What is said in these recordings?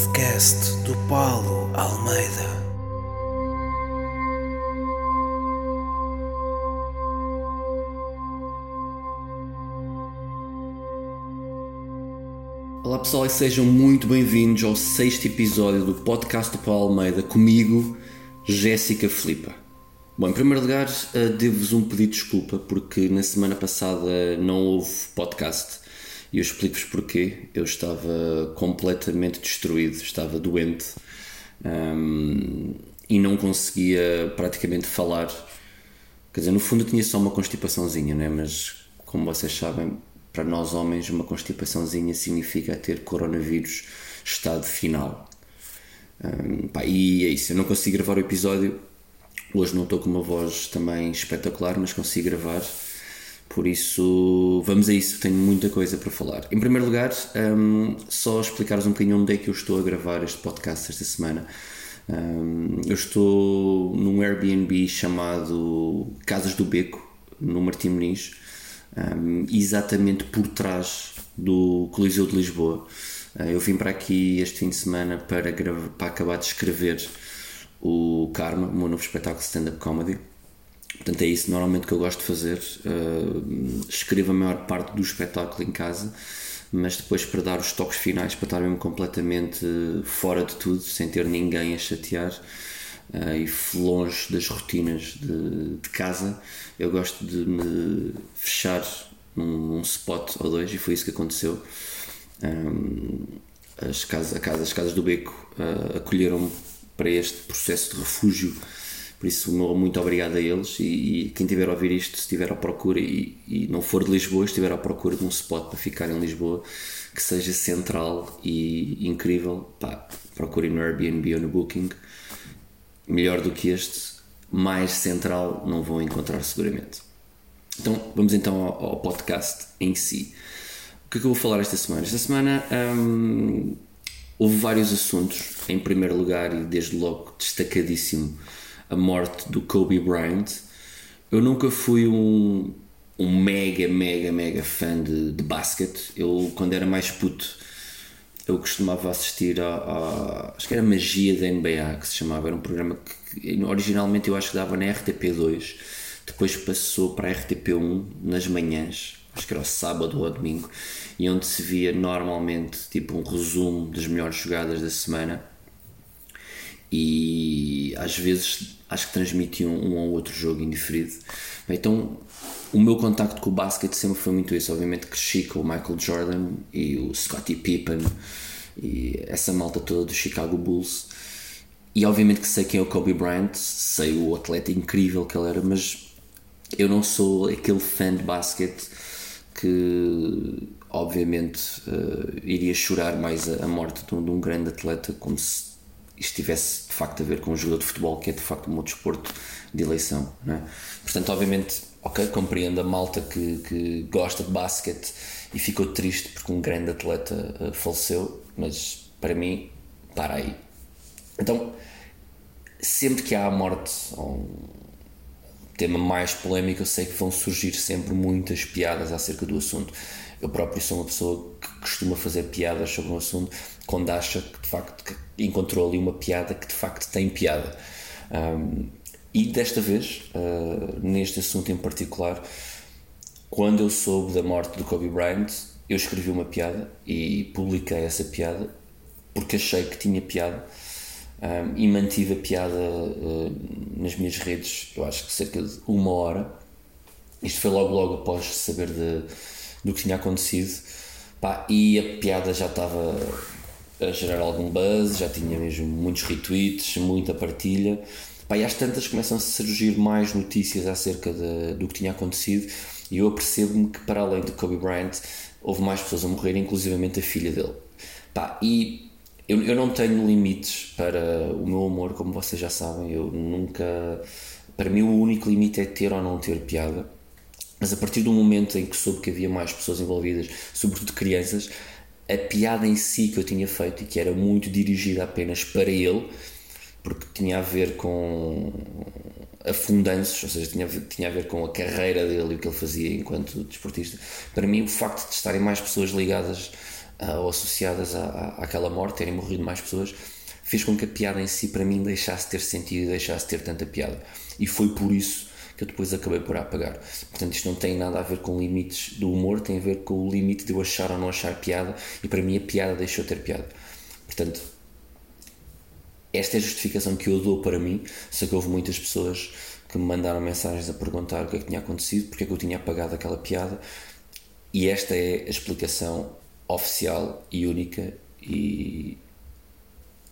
podcast do Paulo Almeida. Olá pessoal e sejam muito bem-vindos ao sexto episódio do podcast do Paulo Almeida comigo, Jéssica Filipa. Bom, em primeiro lugar, eh, devo-vos um pedido de desculpa porque na semana passada não houve podcast e eu explico-vos porquê. Eu estava completamente destruído, estava doente um, e não conseguia praticamente falar. Quer dizer, no fundo tinha só uma constipaçãozinha, né? mas como vocês sabem, para nós homens, uma constipaçãozinha significa ter coronavírus estado final. Um, pá, e é isso, eu não consigo gravar o episódio. Hoje não estou com uma voz também espetacular, mas consigo gravar. Por isso, vamos a isso, tenho muita coisa para falar. Em primeiro lugar, um, só explicar-vos um bocadinho onde é que eu estou a gravar este podcast esta semana. Um, eu estou num Airbnb chamado Casas do Beco, no Martim Muniz, um, exatamente por trás do Coliseu de Lisboa. Uh, eu vim para aqui este fim de semana para, para acabar de escrever o Karma, o meu novo espetáculo de stand-up comedy Portanto, é isso normalmente que eu gosto de fazer. Uh, escrevo a maior parte do espetáculo em casa, mas depois para dar os toques finais, para estar mesmo completamente fora de tudo, sem ter ninguém a chatear uh, e longe das rotinas de, de, casa, eu gosto de me fechar num, spot ou dois, e foi isso que aconteceu. Um, as, casas, a casa, as casas do Beco uh, acolheram-me para este processo de refúgio por isso, muito obrigado a eles e, e quem tiver a ouvir isto, se estiver à procura e, e, não for de Lisboa, estiver à procura de um spot para ficar em Lisboa que seja central e incrível, pá, no Airbnb ou no Booking. Melhor do que este, mais central não vão encontrar seguramente. Então, vamos então ao, ao podcast em si. O que é que eu vou falar esta semana? Esta semana hum, houve vários assuntos. Em primeiro lugar, e desde logo destacadíssimo, a morte do Kobe Bryant. Eu nunca fui um, um mega, mega, mega fã de, de basquete. Eu, quando era mais puto, eu costumava assistir a, a, acho que era Magia da NBA que se chamava, era um programa que originalmente eu acho que dava na RTP2 depois passou para a RTP1 nas manhãs acho que era o sábado ou domingo e onde se via normalmente tipo um resumo das melhores jogadas da semana e às vezes acho que transmitiam um, ou outro jogo indiferido. Então, o meu contacto com o basquete sempre foi muito isso. Obviamente, cresci com o Michael Jordan e o Scottie Pippen e essa malta toda do Chicago Bulls. E obviamente que sei quem é o Kobe Bryant, sei o atleta incrível que ele era, mas eu não sou aquele fã de basquete que obviamente uh, iria chorar mais a, a morte de um, de um, grande atleta como se isto tivesse de facto a ver com o jogador de futebol, que é de facto o meu desporto de eleição. É? Portanto, obviamente, ok, compreendo a malta que, que gosta de basquete e ficou triste porque um grande atleta uh, faleceu, mas para mim, para aí. Então, sempre que há a morte ou um tema mais polémico, eu sei que vão surgir sempre muitas piadas acerca do assunto. Eu próprio sou uma pessoa que costuma fazer piadas sobre um assunto quando acha que de facto que encontrou ali uma piada que de facto tem piada. Um, e desta vez, uh, neste assunto em particular, quando eu soube da morte do Kobe Bryant, eu escrevi uma piada e publiquei essa piada porque achei que tinha piada um, e mantive a piada uh, nas minhas redes, eu acho que cerca de uma hora. Isto foi logo logo após saber de, do que tinha acontecido. Pá, e a piada já estava a gerar algum buzz, já tinha mesmo muitos retweets, muita partilha. Pá, e às tantas começam a surgir mais notícias acerca de, do que tinha acontecido e eu apercebo-me que para além de Kobe Bryant houve mais pessoas a morrer, inclusivamente a filha dele. Pá, e eu, eu não tenho limites para o meu amor, como vocês já sabem, eu nunca... Para mim o único limite é ter ou não ter piada. Mas a partir do momento em que soube que havia mais pessoas envolvidas, sobretudo crianças, a piada em si que eu tinha feito e que era muito dirigida apenas para ele, porque tinha a ver com afundanços, ou seja, tinha, tinha a ver com a carreira dele e o que ele fazia enquanto desportista. Para mim, o facto de estarem mais pessoas ligadas ou associadas à, à, àquela morte, terem morrido mais pessoas, fez com que a piada em si para mim deixasse de ter sentido e deixasse de ter tanta piada. E foi por isso que eu depois acabei por apagar. Portanto, isto não tem nada a ver com limites do humor, tem a ver com o limite de eu achar ou não achar piada, e para mim a piada deixou de ter piada. Portanto, esta é a justificação que eu dou para mim. Sei que houve muitas pessoas que me mandaram mensagens a perguntar o que é que tinha acontecido, porque é que eu tinha apagado aquela piada, e esta é a explicação oficial e única, e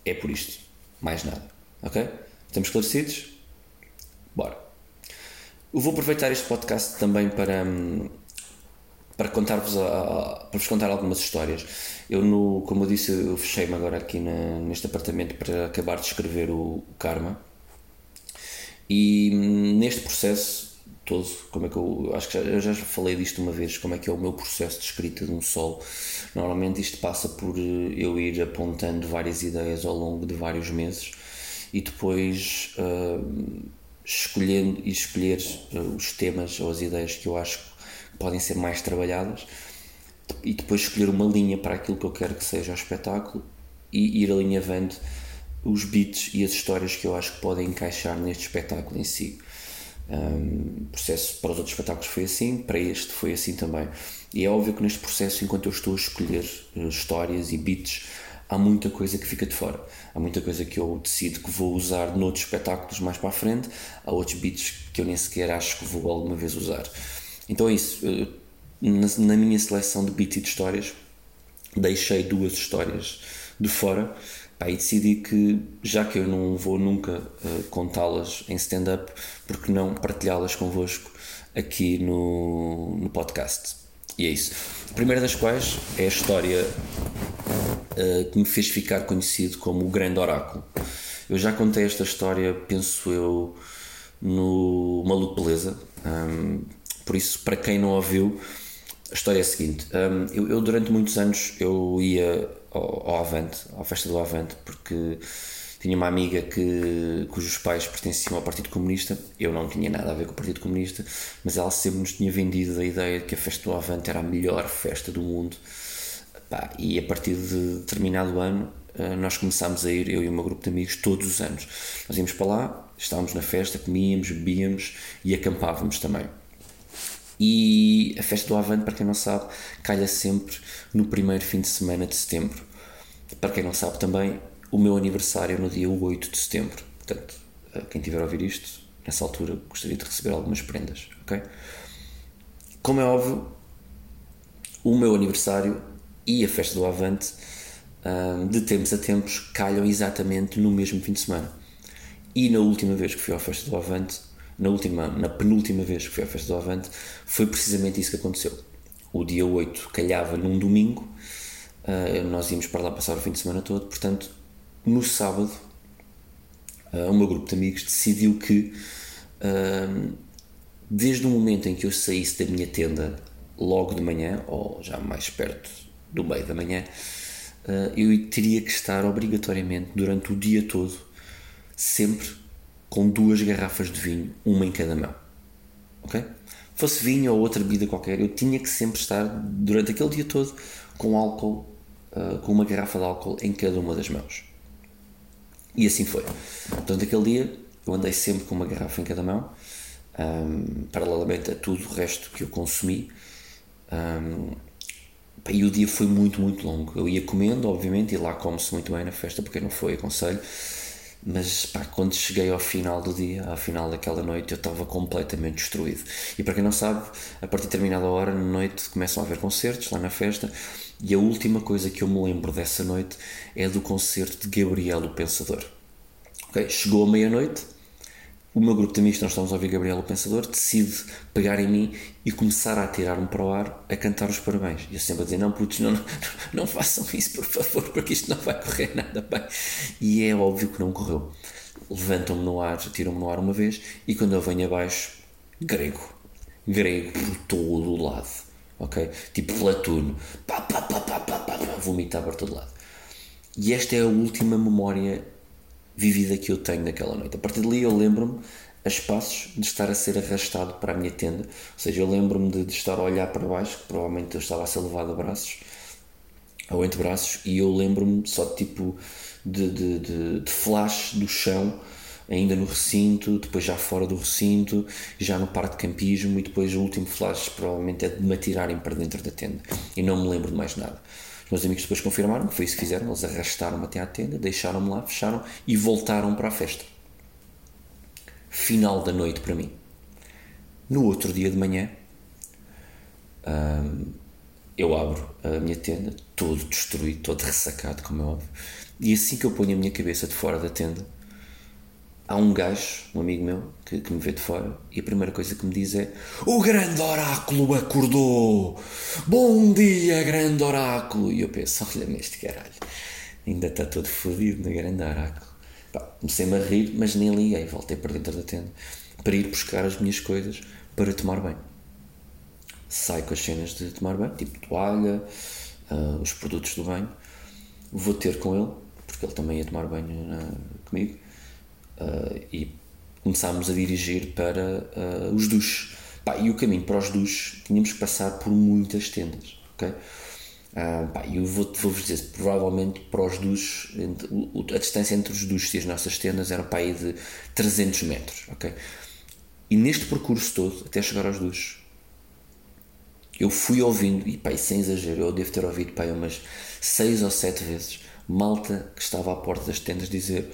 é por isto, mais nada. Ok? Estamos esclarecidos? Bora. Eu vou aproveitar este podcast também para, hum, para contar-vos para vos contar algumas histórias. Eu, no, como eu disse, eu fechei-me agora aqui na, neste apartamento para acabar de escrever o, o Karma. E hum, neste processo todo, como é que eu acho que já, eu já falei disto uma vez, como é que é o meu processo de escrita de um solo. Normalmente isto passa por eh, eu ir apontando várias ideias ao longo de vários meses e depois uh, escolhendo e escolher uh, os temas ou as ideias que eu acho que podem ser mais trabalhadas e depois escolher uma linha para aquilo que eu quero que seja o espetáculo e ir alinhavando os beats e as histórias que eu acho que podem encaixar neste espetáculo em si. Um, processo para os outros espetáculos foi assim, para este foi assim também. E é óbvio que neste processo, enquanto eu estou a escolher uh, histórias e beats, há muita coisa que fica de fora. Há muita coisa que eu decido que vou usar noutros espetáculos mais para a frente, há outros beats que eu nem sequer acho que vou alguma vez usar. Então é isso. Na, minha seleção de beats e de histórias, deixei duas histórias de fora Pá, e decidi que, já que eu não vou nunca uh, contá-las em stand-up, porque não partilhá-las convosco aqui no, no podcast. E é isso. A primeira das quais é a história uh, que me fez ficar conhecido como o Grande Oráculo. Eu já contei esta história, penso eu, no Maluco Beleza. Um, por isso, para quem não ouviu, a história é a seguinte: um, eu, eu, durante muitos anos eu ia ao, ao Avante, à festa do Avante, porque tinha uma amiga que, cujos pais pertenciam ao Partido Comunista. Eu não tinha nada a ver com o Partido Comunista, mas ela sempre nos tinha vendido a ideia de que a festa do Avante era a melhor festa do mundo. E a partir de determinado ano, eh, nós começámos a ir, eu e o meu grupo de amigos, todos os anos. Nós íamos para lá, estávamos na festa, comíamos, bebíamos e acampávamos também. E a festa do Avante, para quem não sabe, calha sempre no primeiro fim de semana de setembro. Para quem não sabe também, o meu aniversário é no dia 8 de setembro. Portanto, quem tiver a ouvir isto, nessa altura, gostaria de receber algumas prendas, ok? Como é óbvio, o meu aniversário e a festa do Avante, de tempos a tempos, calham exatamente no mesmo fim de semana. E na última vez que fui à festa do Avante, na última, na penúltima vez que fui à festa do Avante, foi precisamente isso que aconteceu. O dia 8 calhava num domingo, uh, nós íamos para lá passar o fim de semana todo, portanto, no sábado, uh, o meu grupo de amigos decidiu que, uh, desde o momento em que eu saísse da minha tenda, logo de manhã, ou já mais perto do meio da manhã, eu teria que estar obrigatoriamente durante o dia todo, sempre com duas garrafas de vinho, uma em cada mão. Ok? Fosse vinho ou outra bebida qualquer, eu tinha que sempre estar durante aquele dia todo com álcool, uh, com uma garrafa de álcool em cada uma das mãos. E assim foi. Portanto, aquele dia eu andei sempre com uma garrafa em cada mão, um, paralelamente a tudo o resto que eu consumi. Um, e o dia foi muito, muito longo. Eu ia comendo, obviamente, e lá come-se muito bem na festa, porque não foi, aconselho. Mas pá, quando cheguei ao final do dia, ao final daquela noite, eu estava completamente destruído. E para quem não sabe, a partir de determinada hora, na noite, começam a haver concertos lá na festa. E a última coisa que eu me lembro dessa noite é do concerto de Gabriel o Pensador. Okay? Chegou a meia-noite, o meu grupo de amigos, nós estamos a ouvir Gabriel o Pensador, decide pegar em mim e começar a atirar-me para o ar a cantar os parabéns. E eu sempre a dizer: Não, putos, não, não, não façam isso, por favor, porque isto não vai correr nada bem. E é óbvio que não correu. Levantam-me no ar, tiram-me no ar uma vez e quando eu venho abaixo, grego. Grego por todo o lado. Ok? Tipo Platuno. Pá, pá, pá, pá, pá, pá, por todo lado. E esta é a última memória vivida que eu tenho naquela noite. A partir dali eu lembro-me a espaços de estar a ser arrastado para a minha tenda, ou seja, eu lembro-me de, de, estar a olhar para baixo, que provavelmente eu estava a ser levado a braços, ao antebraços e eu lembro-me só tipo de, de, de, de flash do chão ainda no recinto, depois já fora do recinto, já no parque de campismo e depois o último flash provavelmente é de me atirarem para dentro da tenda. E não me lembro de mais nada. Meus amigos depois confirmaram que foi isso que fizeram, eles arrastaram-me até à tenda, deixaram-me lá, fecharam e voltaram para a festa. Final da noite para mim. No outro dia de manhã, hum, eu abro a minha tenda, todo destruído, todo ressacado, como é óbvio, e assim que eu ponho a minha cabeça de fora da tenda, há um gajo, um amigo meu, que, que, me vê de fora e a primeira coisa que me diz é: O grande oráculo acordou! Bom dia, grande oráculo! E eu penso: Olha-me este caralho, ainda está todo fodido no grande oráculo. Comecei-me a rir, mas nem liguei, voltei para dentro da tenda para ir buscar as minhas coisas para tomar banho. Saio com as cenas de tomar banho, tipo toalha, uh, os produtos do banho. Vou ter com ele, porque ele também ia tomar banho uh, comigo uh, e começámos a dirigir para uh, os duches. E o caminho para os duches tínhamos que passar por muitas tendas, ok? Uh, eu vou-vos vou dizer, provavelmente para os duches, a distância entre os duches e as nossas tendas era para aí de 300 metros, ok? E neste percurso todo, até chegar aos duches, eu fui ouvindo, e pá, sem exagero, eu devo ter ouvido pá, umas 6 ou 7 vezes, malta que estava à porta das tendas dizer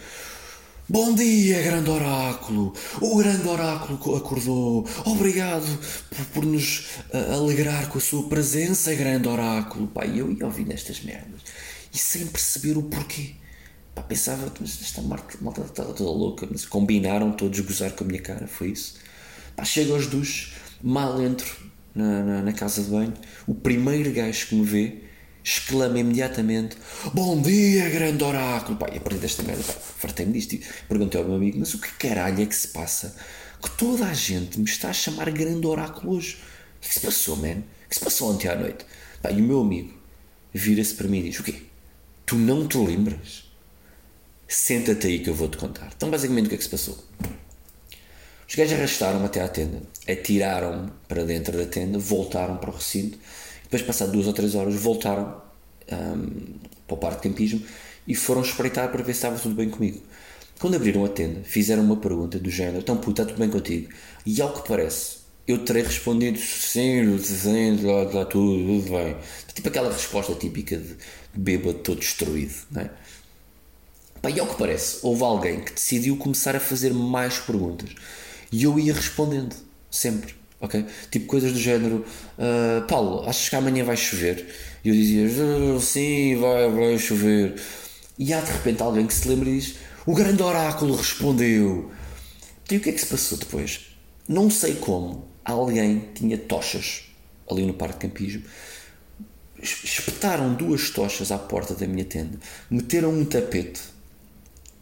Bom dia, grande oráculo! O grande oráculo acordou. Obrigado por, por nos uh, alegrar com a sua presença, grande oráculo. Pai, eu ia ouvindo estas merdas e sem perceber o porquê. Pá, pensava, mas esta malta está toda louca. Mas combinaram todos gozar com a minha cara, foi isso. Pá, chego aos duches, mal entro na, na, na casa de banho. O primeiro gajo que me vê exclama imediatamente: Bom dia, grande oráculo! Pá, e a partir merda, fartei-me disto. Perguntei ao meu amigo: Mas o que caralho é que se passa? Que toda a gente me está a chamar grande oráculo hoje. O que, é que se passou, man? O que se passou ontem à noite? Pá, e o meu amigo vira-se para mim e diz: O quê? Tu não te lembras? Senta-te aí que eu vou-te contar. Então, basicamente, o que é que se passou? Os gajos arrastaram-me até à tenda, atiraram-me para dentro da tenda, voltaram para o recinto depois, passado duas ou três horas, voltaram um, para o parque de campismo e foram espreitar para ver se estava tudo bem comigo. Quando abriram a tenda, fizeram uma pergunta do género: Então, puto, está tudo bem contigo? E ao que parece, eu terei respondido: Sim, sim, lá, lá tudo, tudo bem. Tipo aquela resposta típica de, de bêbado todo destruído, não é? Pá, e ao que parece, houve alguém que decidiu começar a fazer mais perguntas e eu ia respondendo, sempre ok? Tipo coisas do género, uh, Paulo, achas que amanhã vai chover? E eu dizia, ah, sim, vai, vai chover. E há de repente alguém que se lembra e diz, o grande oráculo respondeu. E o que é que se passou depois? Não sei como, alguém tinha tochas ali no parque de campismo, espetaram duas tochas à porta da minha tenda, meteram um tapete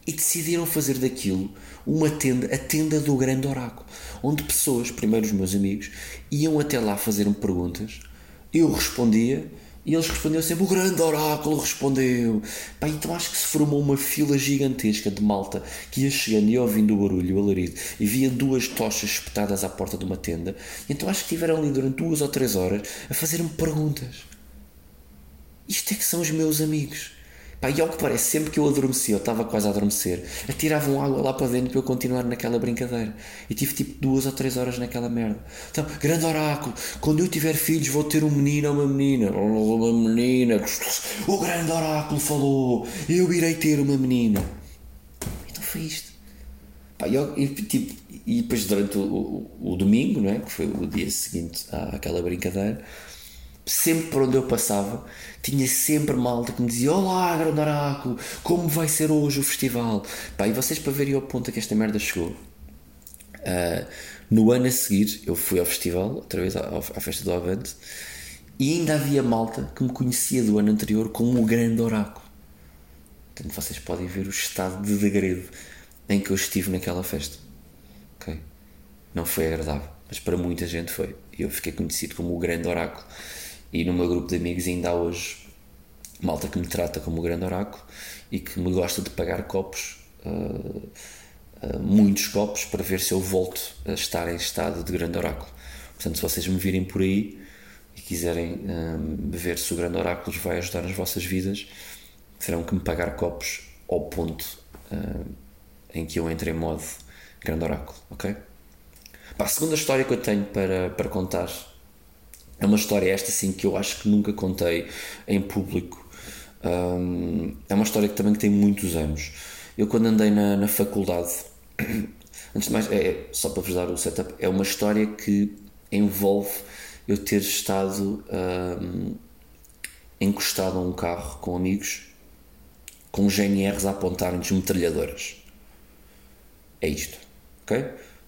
e decidiram fazer daquilo uma tenda, a tenda do grande oráculo, onde pessoas, primeiro os meus amigos, iam até lá fazer-me perguntas, eu respondia e eles respondiam sempre: O grande oráculo respondeu. Pá, então acho que se formou uma fila gigantesca de malta que ia chegando e ouvindo o barulho, o alarido, e via duas tochas espetadas à porta de uma tenda. Então acho que estiveram ali durante duas ou três horas a fazer-me perguntas. Isto é que são os meus amigos. Pá, e ao que parece, sempre que eu adormecia, eu estava quase a adormecer, atiravam água lá para dentro para eu continuar naquela brincadeira. E tive tipo duas ou três horas naquela merda. Então, grande oráculo, quando eu tiver filhos vou ter um menino ou uma menina. Uma menina. O grande oráculo falou, eu irei ter uma menina. Então foi isto. Pá, e, e, tipo, e depois durante o, o, o, domingo, não é? que foi o dia seguinte àquela brincadeira, sempre por onde eu passava, tinha sempre malta que me dizia: Olá, grande oráculo, como vai ser hoje o festival? Pá, e vocês para verem ao ponto a que esta merda chegou. Uh, no ano a seguir, eu fui ao festival, outra vez à, à festa do Avante, e ainda havia malta que me conhecia do ano anterior como o grande oráculo. Portanto, vocês podem ver o estado de degredo em que eu estive naquela festa. Ok? Não foi agradável, mas para muita gente foi. Eu fiquei conhecido como o grande oráculo. E no meu grupo de amigos ainda há hoje malta que me trata como o grande oráculo e que me gosta de pagar copos, uh, uh, muitos copos, para ver se eu volto a estar em estado de grande oráculo. Portanto, se vocês me virem por aí, e quiserem um, ver se o grande oráculo vai ajudar nas vossas vidas, terão que me pagar copos ao ponto um, em que eu entre em modo grande oráculo, ok? A segunda história que eu tenho para, para contar é uma história esta assim que eu acho que nunca contei em público. Um, é uma história que também tem muitos anos. Eu quando andei na, na faculdade, antes de mais, é, só para vos dar o setup, é uma história que envolve eu ter estado um, encostado a um carro com amigos com GNRs a apontarem-nos metralhadoras. É isto, ok?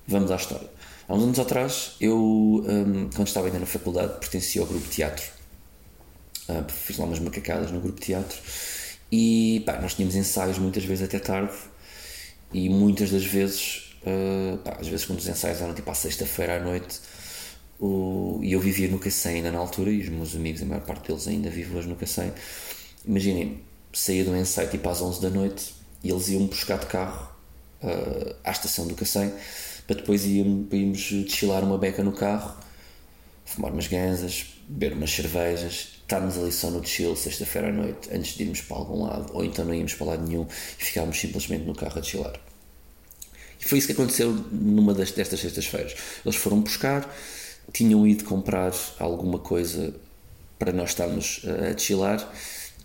Vamos à história. Há uns anos atrás, eu, um, quando estava ainda na faculdade, pertencia ao grupo de teatro. Uh, fiz lá umas macacadas no grupo de teatro e pá, nós tínhamos ensaios muitas vezes até tarde e muitas das vezes, uh, pá, às vezes quando os ensaios eram tipo à sexta-feira à noite, o, e eu vivia no Cacém ainda na altura e os meus amigos, a maior parte deles ainda vivem hoje no Cacém. Imaginem, saía do ensaio tipo às 11 da noite e eles iam buscar de carro uh, à estação do Cacém para depois irmos, irmos desfilar uma beca no carro, fumar umas ganzas, beber umas cervejas, estarmos ali só no chill sexta-feira à noite antes de irmos para algum lado, ou então não íamos para lado nenhum e ficávamos simplesmente no carro a desfilar. E foi isso que aconteceu numa das, destas sextas-feiras. Eles foram buscar, tinham ido comprar alguma coisa para nós estarmos a desfilar,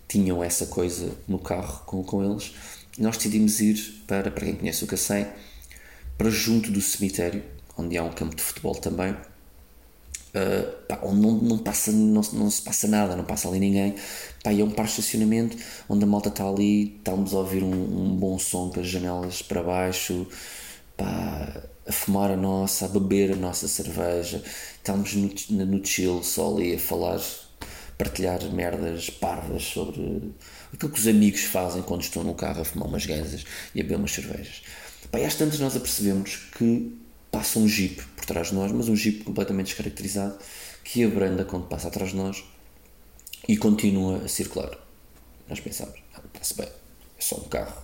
tinham essa coisa no carro com, com eles. Nós decidimos ir para, para quem conhece o Cacém, para junto do cemitério, onde há um campo de futebol também, uh, pá, onde não, não, passa, não, não se passa nada, não passa ali ninguém. Pá, é um par de estacionamento onde a malta está ali, estamos a ouvir um, um, bom som com as janelas para baixo, pá, a fumar a nossa, a beber a nossa cerveja, estamos no, no chill só ali a falar, partilhar merdas parvas sobre aquilo que os amigos fazem quando estão no carro a fumar umas ganzas e a beber umas cervejas. Bem, às tantas nós apercebemos que passa um jeep por trás de nós, mas um jeep completamente descaracterizado, que abranda quando passa atrás de nós e continua a circular. Nós pensamos, ah, está-se bem, é só um carro.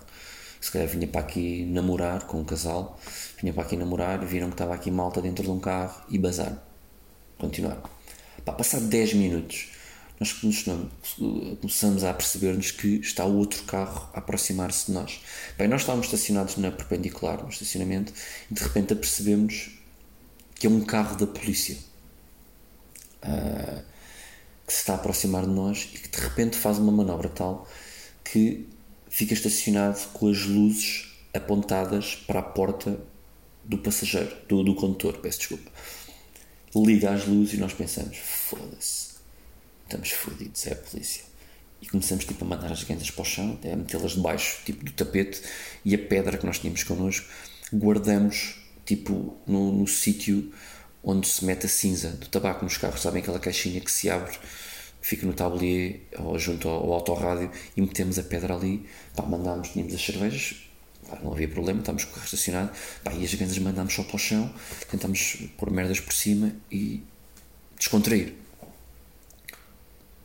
Se calhar vinha para aqui namorar com um casal, vinha para aqui namorar, viram que estava aqui malta dentro de um carro e bazar. Continuaram. Para passar 10 minutos, nós começamos a perceber-nos que está outro carro a aproximar-se de nós. Bem, nós estávamos estacionados na perpendicular, no estacionamento, e de repente apercebemos que é um carro da polícia uh, que se está a aproximar de nós e que de repente faz uma manobra tal que fica estacionado com as luzes apontadas para a porta do passageiro, do, do condutor, peço desculpa. Liga as luzes e nós pensamos: foda-se estamos fodidos, é a polícia. E começamos tipo, a mandar as ganzas para o chão, a metê-las debaixo tipo, do tapete. E a pedra que nós tínhamos connosco guardamos tipo no, no sítio onde se mete a cinza do tabaco nos carros, sabem aquela caixinha que se abre, fica no tablier ou junto ao, ao autorrádio e metemos a pedra ali, pá, mandámos, tínhamos as cervejas, pá, não havia problema, estávamos com o carro estacionado, pá, e as ganzas mandámos só para o chão, tentámos pôr merdas por cima e descontrair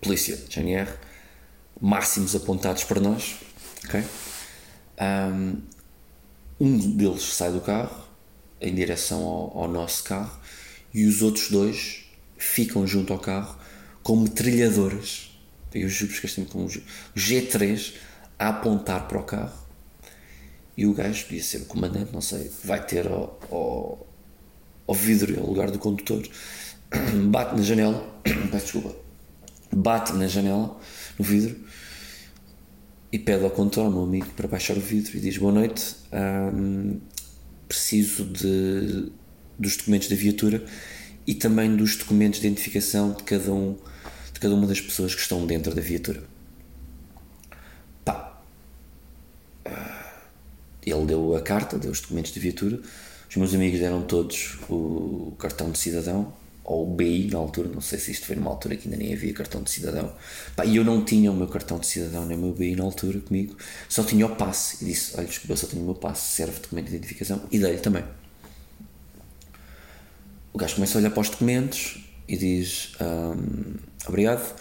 polícia, GNR, máximos apontados para nós. Okay? Um deles sai do carro em direção ao, ao nosso carro e os outros dois ficam junto ao carro com metralhadoras. Eu juro que este com um G3 a apontar para o carro. E o gajo, podia ser o comandante, não sei, vai ter ao, ao, ao vidro, ao lugar do condutor, bate na janela, peço desculpa, bate na janela, no vidro, e pede ao condutor, ao meu amigo, para baixar o vidro e diz: Boa noite, preciso de, dos documentos da viatura e também dos documentos de identificação de cada, um, de cada uma das pessoas que estão dentro da viatura. Pá. Ah, ele deu a carta, deu os documentos de viatura. Os meus amigos deram todos o cartão de cidadão ou BI na altura, não sei se isto foi numa altura que ainda nem havia cartão de cidadão. e eu não tinha o meu cartão de cidadão nem o meu BI na altura comigo, só tinha o passe. E disse: Olha, desculpa, eu só tenho o meu passe, serve documento de identificação. E dei-lhe também. O gajo começa a olhar para os documentos e diz: um, Obrigado.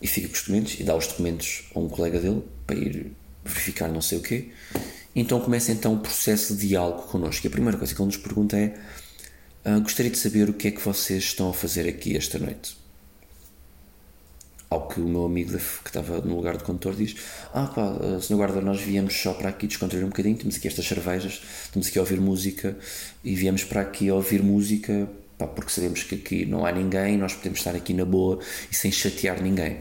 E fica com os documentos e dá os documentos a um colega dele para ir verificar não sei o quê. Então começa então o processo de diálogo connosco. E a primeira coisa que ele nos pergunta é Uh, gostaria de saber o que é que vocês estão a fazer aqui esta noite. ao que o meu amigo que estava no lugar de condutor diz: Ah, pá, eh, senhor guarda, nós viemos só para aqui descontrair um bocadinho, temos aqui estas cervejas, estamos aqui a ouvir música e viemos para aqui a ouvir música pá, porque sabemos que aqui não há ninguém, nós podemos estar aqui na boa e sem chatear ninguém.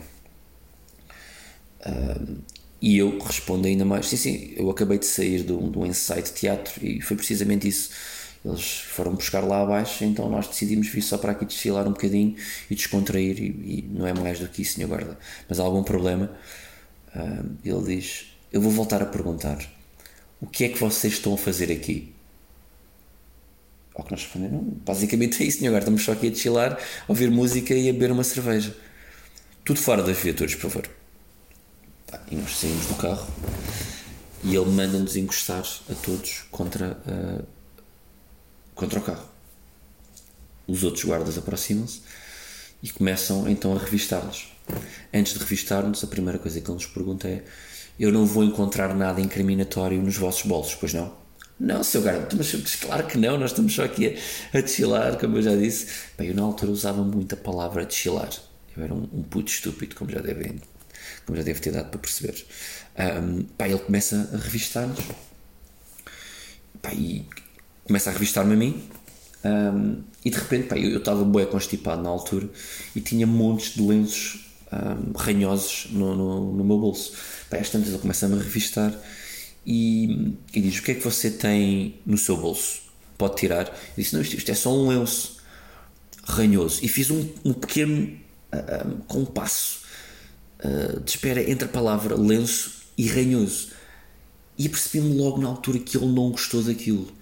e eu respondo ainda mais: Sim, sim, eu acabei de sair de um, de um ensaio de teatro e foi precisamente isso eles foram buscar lá abaixo, então nós decidimos vir só para aqui desfilar um bocadinho e descontrair, e, e não é mais do que isso, senhor guarda. Mas há algum problema? Uh, ele diz: Eu vou voltar a perguntar: O que é que vocês estão a fazer aqui? Ao que nós respondemos: Basicamente é isso, senhor guarda, estamos só aqui a desfilar, a ouvir música e a beber uma cerveja. Tudo fora das viaturas, por favor. E nós saímos do carro e ele manda-nos encostar a todos contra a contra o carro. Os outros guardas aproximam-se e começam então a revistá-los. Antes de revistar-nos, a primeira coisa que ele nos pergunta é: Eu não vou encontrar nada incriminatório nos vossos bolsos, pois não? Não, seu garoto, mas, claro que não, nós estamos só aqui a, a como eu já disse. Bem, eu na altura usava muito a palavra desfilar. Eu era um, um puto estúpido, como já devem, como já deve ter dado para perceber. Um, pá, ele começa a revistar-nos. E começa a revistar-me a mim um, e de repente pá, eu estava bué constipado na altura e tinha montes de lenços um, ranhosos no, no, no, meu bolso. Pá, às tantas ele começa-me a revistar e, e, diz: O que é que você tem no seu bolso? Pode tirar? Eu disse: Não, isto, isto é só um lenço ranhoso. E fiz um, um pequeno uh, um, compasso uh, de espera entre a palavra lenço e ranhoso. E percebi-me logo na altura que ele não gostou daquilo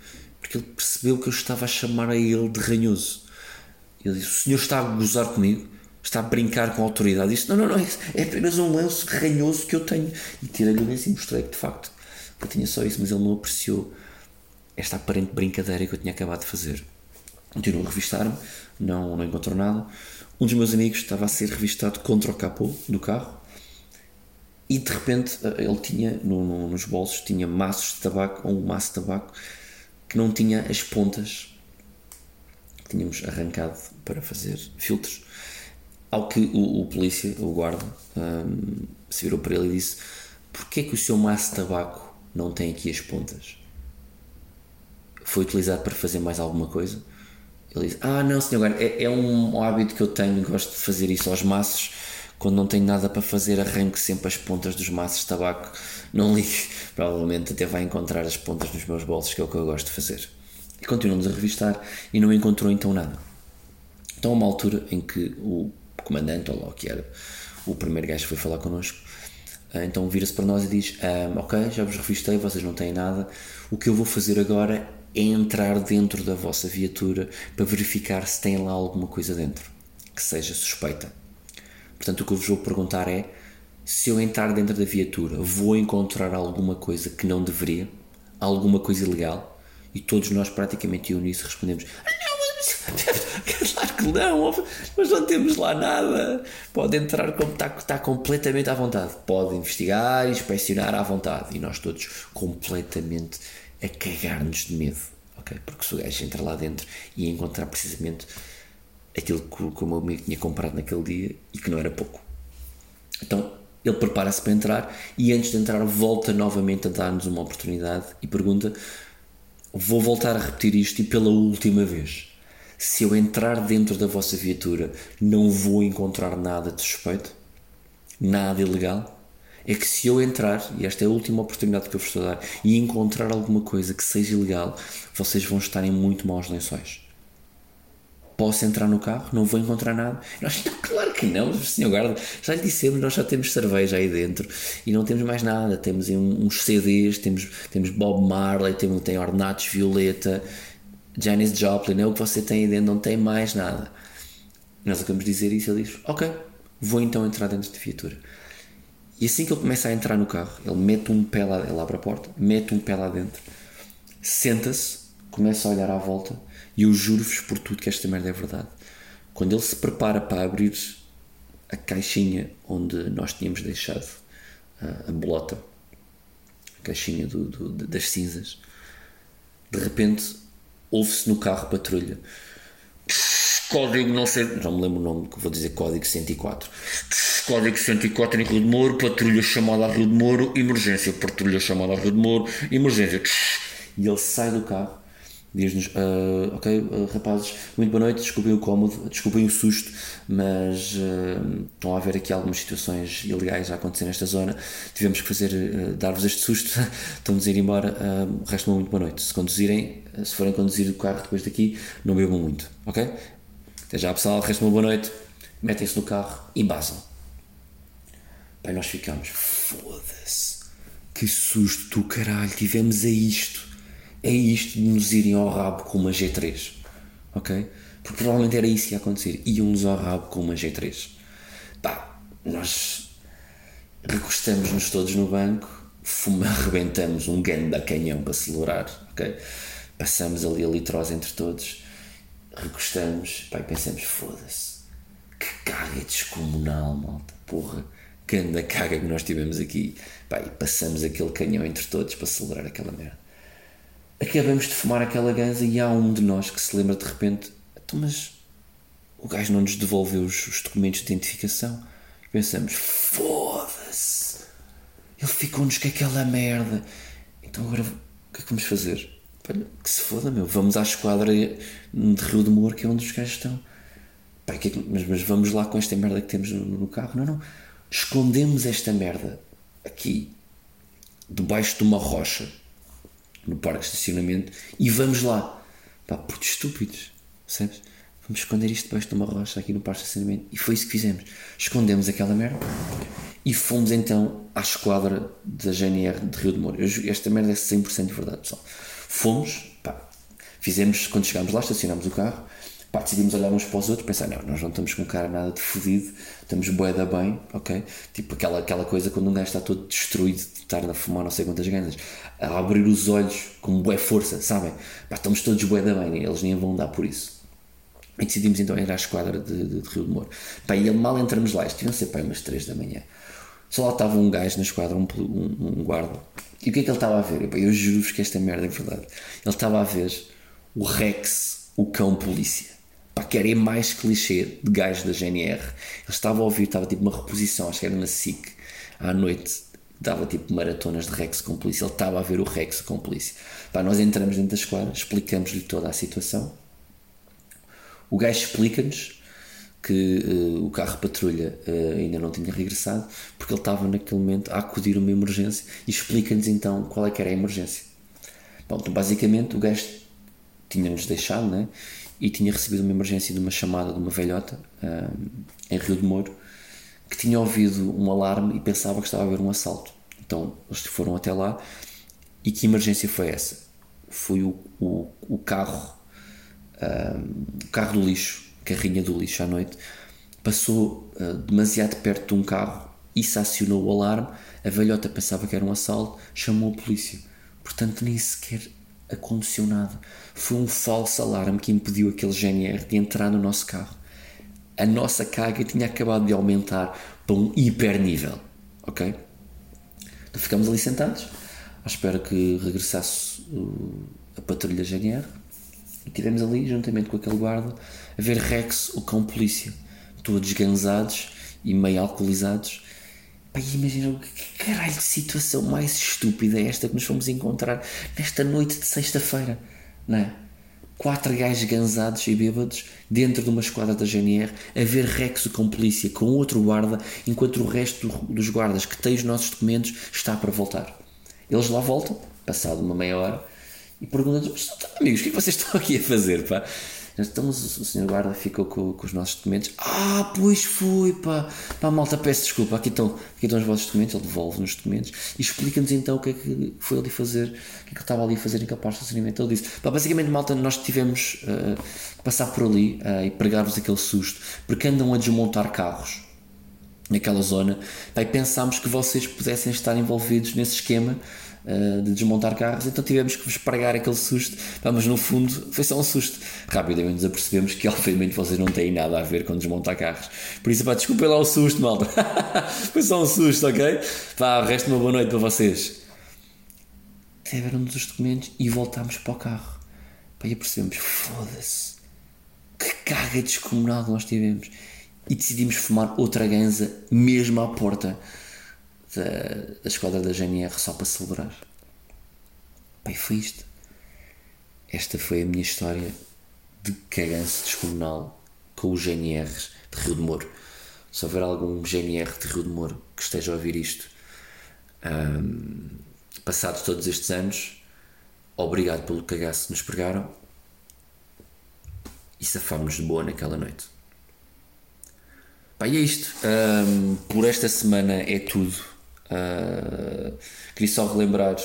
porque ele percebeu que eu estava a chamar a ele de ranhoso. Ele disse: O senhor está a gozar comigo? Está a brincar com a autoridade? Disse: Não, não, não, é apenas um lenço ranhoso que eu tenho. E tirei-lhe o lenço e mostrei que de facto eu tinha só isso, mas ele não apreciou esta aparente brincadeira que eu tinha acabado de fazer. Continuou a revistar-me, não, não encontrou nada. Um dos meus amigos estava a ser revistado contra o capô do carro e de repente eh, ele tinha no, no, nos bolsos tinha maços de tabaco ou um maço de tabaco que não tinha as pontas que tínhamos arrancado para fazer filtros. Ao que o, o polícia, o guarda, um, se virou para ele e disse: Porquê que o seu maço de tabaco não tem aqui as pontas? Foi utilizado para fazer mais alguma coisa? Ele disse: Ah, não, senhor guarda, é, é um hábito que eu tenho, gosto de fazer isso aos maços quando não tenho nada para fazer, arranco sempre as pontas dos maços de tabaco. Não ligue, provavelmente até vai encontrar as pontas nos meus bolsos, que é o que eu gosto de fazer. E continuamos a revistar e não encontrou então nada. Então, a uma altura em que o comandante, ou lá o que era, o primeiro gajo foi falar connosco, ah, então vira-se para nós e diz: Ok, já vos revistei, vocês não têm nada. O que eu vou fazer agora é entrar dentro da vossa viatura para verificar se tem lá alguma coisa dentro que seja suspeita. Portanto, o que eu vos vou perguntar é: se eu entrar dentro da viatura, vou encontrar alguma coisa que não deveria? Alguma coisa ilegal? E todos nós, praticamente eu nisso, respondemos: ah, claro que não, mas não temos lá nada. Pode entrar como está, está completamente à vontade. Pode investigar inspecionar à vontade. E nós todos completamente a cagar-nos de medo. Okay? Porque se o gajo entra lá dentro e encontrar precisamente aquilo que, o meu amigo tinha comprado naquele dia e que não era pouco. Então ele prepara-se para entrar e antes de entrar volta novamente a dar-nos uma oportunidade e pergunta: Vou voltar a repetir isto e pela última vez. Se eu entrar dentro da vossa viatura, não vou encontrar nada de suspeito? Nada ilegal? É que se eu entrar, e esta é a última oportunidade que eu vos estou a dar, e encontrar alguma coisa que seja ilegal, vocês vão estar em muito maus lençóis posso entrar no carro, não vou encontrar nada. Nós, claro que não, senhor guarda, já lhe dissemos, nós só temos cerveja aí dentro e não temos mais nada. Temos uns CDs, temos, temos Bob Marley, temos, tem Ornatos Violeta, Janis Joplin, é o que você tem aí dentro, não tem mais nada. Nós acabamos de dizer isso, ele diz, ok, vou então entrar dentro de viatura. E assim que ele começa a entrar no carro, ele mete um pé lá, ele abre a porta, mete um pé lá dentro, senta-se, começa a olhar à volta e eu juro-vos por tudo que esta merda é verdade. Quando ele se prepara para abrir a caixinha onde nós tínhamos deixado a, a bolota, a caixinha do, do, das cinzas, de repente ouve-se no carro patrulha. código não sei, não me lembro o nome, que vou dizer código 104. Código 104 em Rio de Moro, patrulha chamada a Rio de Moro, emergência, patrulha chamada a Rio de Moro, emergência. E ele sai do carro, diz-nos: uh, Ok, uh, rapazes, muito boa noite, desculpem o cómodo, desculpem o susto, mas uh, estão a haver aqui algumas situações ilegais a acontecer nesta zona. Tivemos que fazer, dar-vos este susto, estão-nos a ir embora. Uh, Resta-me muito boa noite. Se conduzirem, se forem conduzir o carro depois daqui, não bebam muito, ok? Até já, pessoal, resta-me uma boa noite. Metem-se no carro e basam. Pai, nós ficamos, foda-se, que susto do caralho, tivemos a isto, é isto de nos irem ao rabo com uma G3, ok? Porque provavelmente era isso que ia acontecer, iam-nos ao rabo com uma G3. Pá, nós recostamos-nos todos no banco, fuma, arrebentamos um ganda canhão para celebrar, ok? Passamos ali a litrose entre todos, recostamos, pá, e pensamos, foda-se, que caga descomunal, malta, porra grande caga que nós tivemos aqui. Pá, e passamos aquele canhão entre todos para celebrar aquela merda. Acabamos de fumar aquela ganza e há um de nós que se lembra de repente: então, mas o gajo não nos devolveu os, os documentos de identificação. E pensamos: foda-se, ele ficou-nos com aquela merda. Então agora o que é que vamos fazer? Olha, que se foda, meu, vamos à esquadra de Rio de Moro, que é onde os gajos estão. Pá, que é que, mas, mas, vamos lá com esta merda que temos no, no carro? Não, não escondemos esta merda aqui, debaixo de uma rocha, no parque de estacionamento, e vamos lá. Pá, por estúpidos, percebes? Vamos esconder isto debaixo de uma rocha aqui no parque de estacionamento. E foi isso que fizemos. Escondemos aquela merda e fomos então à esquadra da GNR de Rio de. Eu, esta merda é 100% verdade, pessoal. Fomos, pá, fizemos, quando chegámos lá, estacionámos o carro, pá, decidimos olhar uns para os outros, pensar, não, nós não estamos com cara nada de fodido, estamos boeda bem, ok? Tipo aquela, aquela coisa quando um gajo está todo destruído de estar a fumar não sei quantas ganzas, a abrir os olhos com boa força, sabem? Pá, estamos todos boeda bem, eles nem vão dar por isso. E decidimos então ir à esquadra de, de, de Rio de Moro. Pá, e mal entramos lá, isto iam ser pá, umas 3 da manhã. Só lá estava um gajo na esquadra, um, um, um guarda. E o que é que ele estava a ver? Eu juro-vos que esta merda é verdade. Ele estava a ver o Rex, o cão polícia pá, que era mais clichê de gajo da GNR. Ele estava a ouvir, estava tipo uma reposição, acho que era na SIC, à noite, dava tipo maratonas de Rex com polícia. Ele estava a ver o Rex com polícia. Pá, nós entramos dentro da esquadra, explicamos-lhe toda a situação. O gajo explica-nos que uh, o carro patrulha uh, ainda não tinha regressado porque ele estava naquele momento a acudir uma emergência e explica-nos então qual é que era a emergência. Bom, então basicamente o gajo tinha-nos deixado, né? E tinha recebido uma emergência de uma chamada de uma velhota um, em Rio de Moro que tinha ouvido um alarme e pensava que estava a haver um assalto. Então eles foram até lá e que emergência foi essa? Foi o, o, o carro, um, o carro do lixo, carrinha do lixo à noite, passou uh, demasiado perto de um carro e se acionou o alarme. A velhota pensava que era um assalto, chamou a polícia. Portanto, nem sequer aconteceu nada. Foi um falso alarme que impediu aquele GNR de entrar no nosso carro. A nossa carga tinha acabado de aumentar para um hiper nível. Ok? Então ficamos ali sentados, à espera que regressasse a patrulha GNR. E estivemos ali, juntamente com aquele guarda, a ver Rex, o cão polícia, todos gansados e meio alcoolizados Pai, imagina que caralho de situação mais estúpida é esta que nos fomos encontrar nesta noite de sexta-feira, não é? Quatro gajos gansados e bêbados dentro de uma esquadra da GNR a ver Rexo com polícia, com outro guarda, enquanto o resto dos guardas que têm os nossos documentos está para voltar. Eles lá voltam, passado uma meia hora, e perguntam-nos: amigos, o que é que vocês estão aqui a fazer? Pá? Então o senhor guarda ficou com, com, os nossos documentos. Ah, pois foi, pá. Pá, malta, peço desculpa. Aqui estão, aqui estão os vossos documentos. Ele devolve-nos os documentos e explica-nos então o que é que foi ali fazer, o que é que ele estava ali a fazer incapaz de estacionamento. Ele disse, pá, basicamente, malta, nós tivemos uh, que passar por ali uh, e pregar-vos aquele susto, porque andam a desmontar carros naquela zona. Pá, e pensámos que vocês pudessem estar envolvidos nesse esquema uh, de desmontar carros, então tivemos que vos pregar aquele susto, mas no fundo foi só um susto. Rapidamente nos apercebemos que obviamente vocês não têm nada a ver com desmontar carros. Por isso, pá, desculpem lá o susto, malta. foi só um susto, ok? Pá, o resto uma boa noite para vocês. Tiveram-nos os documentos e voltámos para o carro. Pá, e apercebemos, foda-se, que caga descomunal nós tivemos. E decidimos fumar outra ganza mesmo à porta da, da esquadra da GNR só para celebrar. Pai, foi isto. Esta foi a minha história de caganço descomunal com os GNRs de Rio de Moro. Se houver algum GNR de Rio de Moro que esteja a ouvir isto, um, passados todos estes anos, obrigado pelo cagaço que nos pregaram e safámos de boa naquela noite. Pá, e é isto. Um, por esta semana é tudo. Uh, queria só relembrar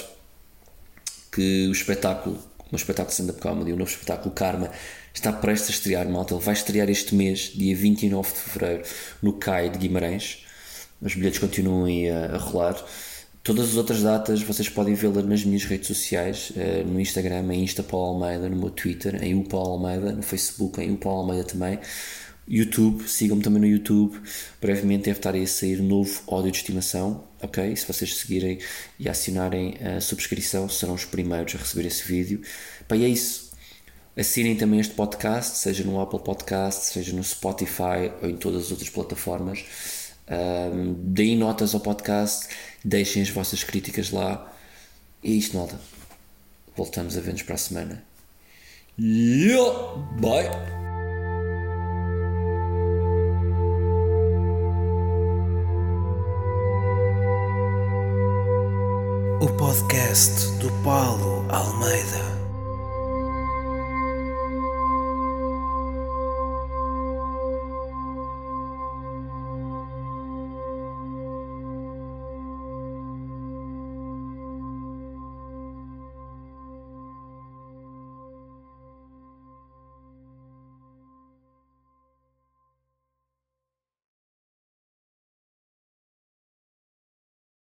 que o espetáculo, o espetáculo stand-up comedy, o novo espetáculo Karma, está prestes a estrear, malta. Ele vai estrear este mês, dia 29 de fevereiro, no CAI de Guimarães. Os bilhetes continuam a, a rolar. Todas as outras datas vocês podem vê-las nas minhas redes sociais, uh, no Instagram em Insta Paulo Almeida, no meu Twitter em U Paulo Almeida, no Facebook em U Paulo Almeida também. YouTube, sigam-me também no YouTube. Brevemente deve estar aí a sair novo ódio de estimação, ok? Se vocês seguirem e acionarem a subscrição, serão os primeiros a receber esse vídeo. Pá, e é isso. Assinem também este podcast, seja no Apple Podcast, seja no Spotify ou em todas as outras plataformas. Um, deem notas ao podcast, deixem as vossas críticas lá. E é isto, malta. Voltamos a ver-nos para a semana. Yeah, bye! O podcast do Paulo Almeida.